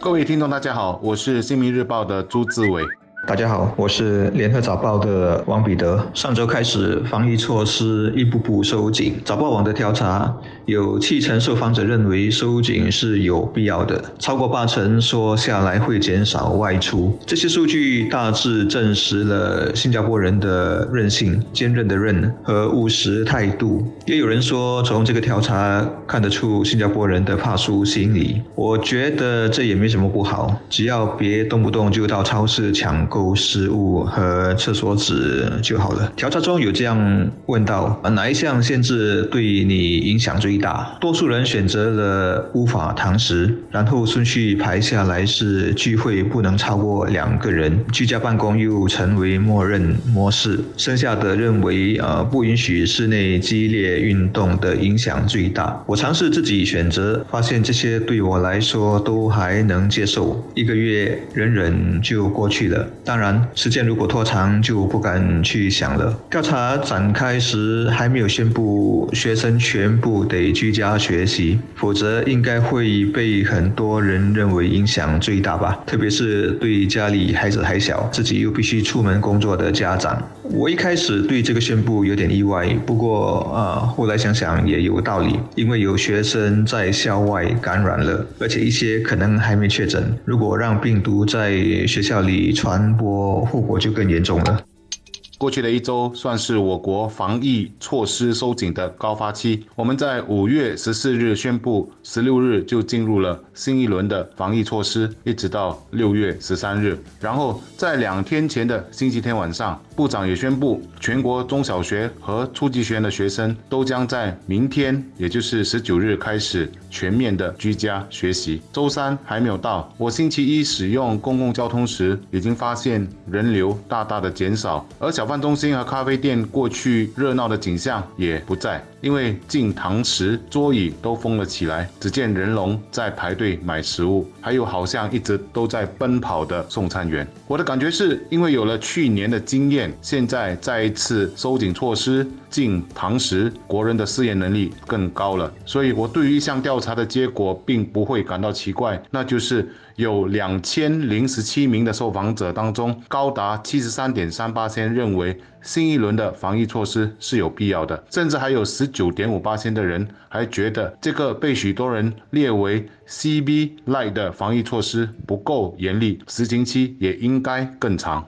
各位听众，大家好，我是《新民日报》的朱志伟。大家好，我是联合早报的王彼得。上周开始，防疫措施一步步收紧。早报网的调查，有七成受访者认为收紧是有必要的，超过八成说下来会减少外出。这些数据大致证实了新加坡人的韧性、坚韧的韧和务实态度。也有人说，从这个调查看得出新加坡人的怕输心理。我觉得这也没什么不好，只要别动不动就到超市抢购。食物和厕所纸就好了。调查中有这样问到：哪一项限制对你影响最大？多数人选择了无法堂食，然后顺序排下来是聚会不能超过两个人，居家办公又成为默认模式。剩下的认为呃不允许室内激烈运动的影响最大。我尝试自己选择，发现这些对我来说都还能接受，一个月忍忍就过去了。当然，时间如果拖长，就不敢去想了。调查展开时还没有宣布学生全部得居家学习，否则应该会被很多人认为影响最大吧。特别是对家里孩子还小，自己又必须出门工作的家长。我一开始对这个宣布有点意外，不过啊，后来想想也有道理，因为有学生在校外感染了，而且一些可能还没确诊。如果让病毒在学校里传，播后果就更严重了。过去的一周算是我国防疫措施收紧的高发期。我们在五月十四日宣布，十六日就进入了新一轮的防疫措施，一直到六月十三日。然后在两天前的星期天晚上，部长也宣布，全国中小学和初级学院的学生都将在明天，也就是十九日开始全面的居家学习。周三还没有到，我星期一使用公共交通时，已经发现人流大大的减少，而小饭中心和咖啡店过去热闹的景象也不在，因为进堂时桌椅都封了起来，只见人龙在排队买食物，还有好像一直都在奔跑的送餐员。我的感觉是因为有了去年的经验，现在再一次收紧措施进堂时，国人的适应能力更高了，所以我对于一项调查的结果并不会感到奇怪，那就是有两千零十七名的受访者当中，高达七十三点三八先认为。新一轮的防疫措施是有必要的，甚至还有十九点五八千的人还觉得这个被许多人列为 CB Light 的防疫措施不够严厉，实行期也应该更长。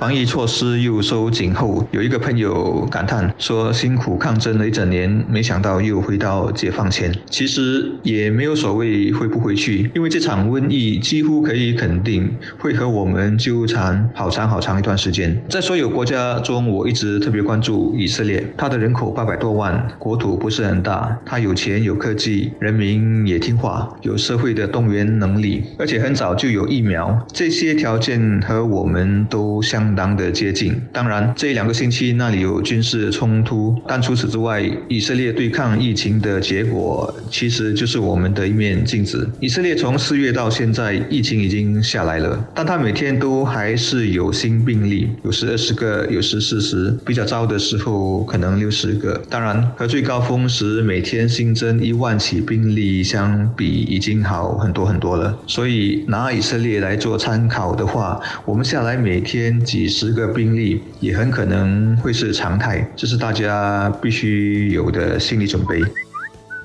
防疫措施又收紧后，有一个朋友感叹说：“辛苦抗争了一整年，没想到又回到解放前。”其实也没有所谓回不回去，因为这场瘟疫几乎可以肯定会和我们纠缠好长好长一段时间。在所有国家中，我一直特别关注以色列。它的人口八百多万，国土不是很大，它有钱有科技，人民也听话，有社会的动员能力，而且很早就有疫苗。这些条件和我们都相。相当的接近。当然，这两个星期那里有军事冲突，但除此之外，以色列对抗疫情的结果其实就是我们的一面镜子。以色列从四月到现在，疫情已经下来了，但他每天都还是有新病例，有时二十个，有时四十，比较糟的时候可能六十个。当然，和最高峰时每天新增一万起病例相比，已经好很多很多了。所以拿以色列来做参考的话，我们下来每天几。几十个病例也很可能会是常态，这是大家必须有的心理准备。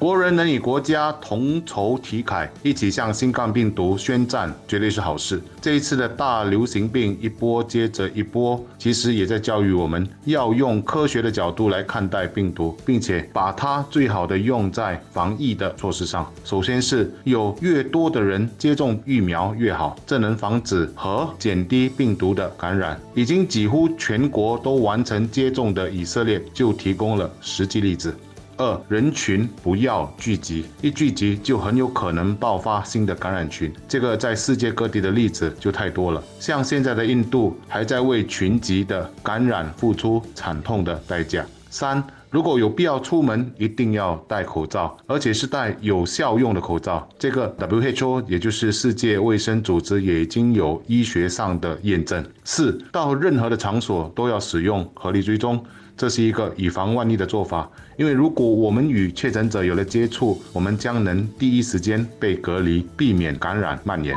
国人能与国家同仇敌忾，一起向新冠病毒宣战，绝对是好事。这一次的大流行病一波接着一波，其实也在教育我们要用科学的角度来看待病毒，并且把它最好的用在防疫的措施上。首先是有越多的人接种疫苗越好，这能防止和减低病毒的感染。已经几乎全国都完成接种的以色列就提供了实际例子。二人群不要聚集，一聚集就很有可能爆发新的感染群。这个在世界各地的例子就太多了，像现在的印度还在为群集的感染付出惨痛的代价。三。如果有必要出门，一定要戴口罩，而且是戴有效用的口罩。这个 WHO 也就是世界卫生组织也已经有医学上的验证。四，到任何的场所都要使用合力追踪，这是一个以防万一的做法。因为如果我们与确诊者有了接触，我们将能第一时间被隔离，避免感染蔓延。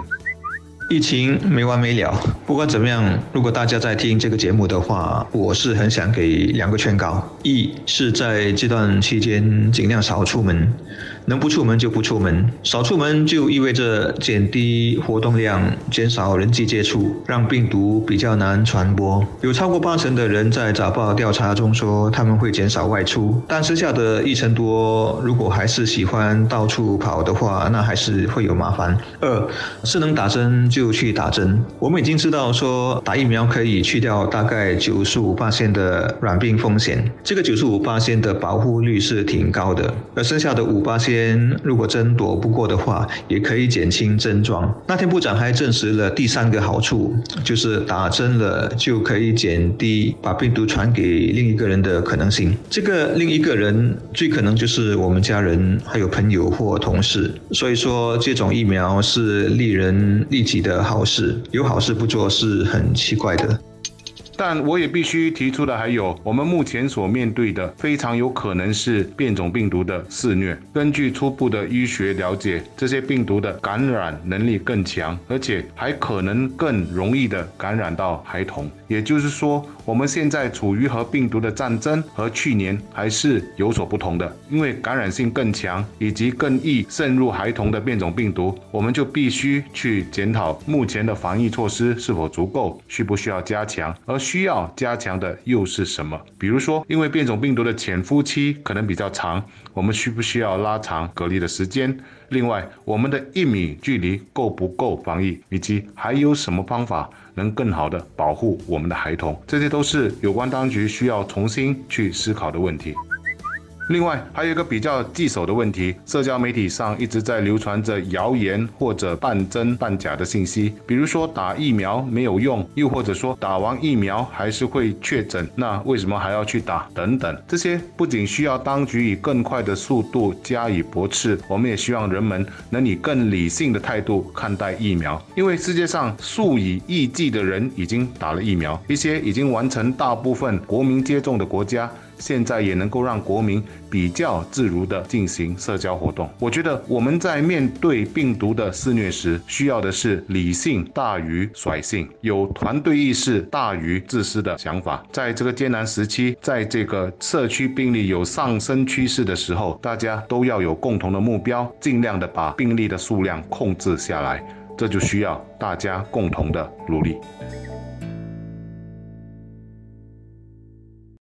疫情没完没了，不管怎么样，如果大家在听这个节目的话，我是很想给两个劝告：一是在这段期间尽量少出门，能不出门就不出门。少出门就意味着减低活动量，减少人际接触，让病毒比较难传播。有超过八成的人在早报调查中说他们会减少外出，但剩下的一成多如果还是喜欢到处跑的话，那还是会有麻烦。二是能打针。就去打针。我们已经知道说打疫苗可以去掉大概九十五八线的软病风险，这个九十五八线的保护率是挺高的。而剩下的五八线，如果真躲不过的话，也可以减轻症状。那天部长还证实了第三个好处，就是打针了就可以减低把病毒传给另一个人的可能性。这个另一个人最可能就是我们家人、还有朋友或同事。所以说，这种疫苗是利人利己。的好事，有好事不做是很奇怪的。但我也必须提出的还有，我们目前所面对的非常有可能是变种病毒的肆虐。根据初步的医学了解，这些病毒的感染能力更强，而且还可能更容易的感染到孩童。也就是说，我们现在处于和病毒的战争和去年还是有所不同的，因为感染性更强以及更易渗入孩童的变种病毒，我们就必须去检讨目前的防疫措施是否足够，需不需要加强，而。需要加强的又是什么？比如说，因为变种病毒的潜伏期可能比较长，我们需不需要拉长隔离的时间？另外，我们的一米距离够不够防疫？以及还有什么方法能更好的保护我们的孩童？这些都是有关当局需要重新去思考的问题。另外，还有一个比较棘手的问题，社交媒体上一直在流传着谣言或者半真半假的信息，比如说打疫苗没有用，又或者说打完疫苗还是会确诊，那为什么还要去打？等等，这些不仅需要当局以更快的速度加以驳斥，我们也希望人们能以更理性的态度看待疫苗，因为世界上数以亿计的人已经打了疫苗，一些已经完成大部分国民接种的国家。现在也能够让国民比较自如地进行社交活动。我觉得我们在面对病毒的肆虐时，需要的是理性大于率性，有团队意识大于自私的想法。在这个艰难时期，在这个社区病例有上升趋势的时候，大家都要有共同的目标，尽量的把病例的数量控制下来。这就需要大家共同的努力。